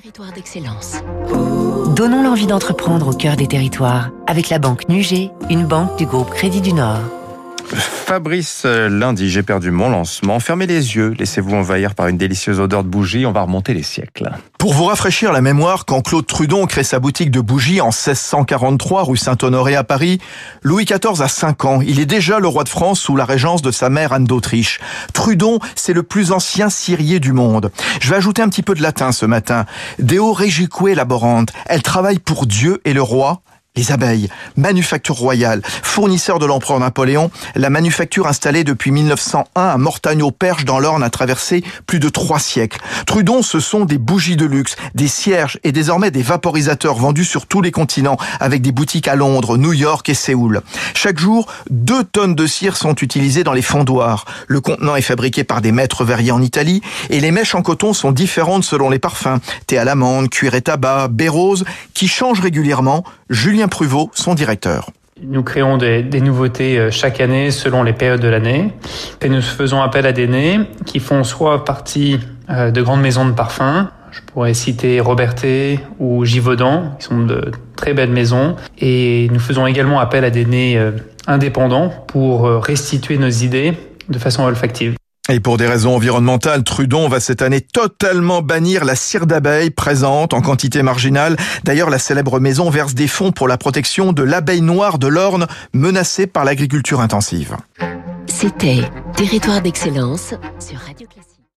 Territoire d'excellence. Donnons l'envie d'entreprendre au cœur des territoires avec la banque Nugé, une banque du groupe Crédit du Nord. Fabrice, euh, lundi, j'ai perdu mon lancement. Fermez les yeux, laissez-vous envahir par une délicieuse odeur de bougie, on va remonter les siècles. Pour vous rafraîchir la mémoire, quand Claude Trudon crée sa boutique de bougies en 1643 rue Saint-Honoré à Paris, Louis XIV a 5 ans. Il est déjà le roi de France sous la régence de sa mère Anne d'Autriche. Trudon, c'est le plus ancien cirier du monde. Je vais ajouter un petit peu de latin ce matin. Deo regique laborant. Elle travaille pour Dieu et le roi les abeilles, manufacture royale, fournisseur de l'empereur Napoléon, la manufacture installée depuis 1901 à Mortagne-au-Perche dans l'Orne a traversé plus de trois siècles. Trudon, ce sont des bougies de luxe, des cierges et désormais des vaporisateurs vendus sur tous les continents avec des boutiques à Londres, New York et Séoul. Chaque jour, deux tonnes de cire sont utilisées dans les fondoirs. Le contenant est fabriqué par des maîtres verriers en Italie et les mèches en coton sont différentes selon les parfums. Thé à l'amande, cuir et tabac, baie rose, qui changent régulièrement. Pruvot, son directeur. Nous créons des, nouveautés euh, chaque année selon les périodes de l'année et nous faisons appel à des nez qui font soit partie euh, de grandes maisons de parfums. Je pourrais citer Robertet ou Givaudan, qui sont de très belles maisons. Et nous faisons également appel à des nez euh, indépendants pour restituer nos idées de façon olfactive. Et pour des raisons environnementales, Trudon va cette année totalement bannir la cire d'abeille présente en quantité marginale. D'ailleurs, la célèbre maison verse des fonds pour la protection de l'abeille noire de l'Orne menacée par l'agriculture intensive. C'était Territoire d'excellence sur Radio Classique.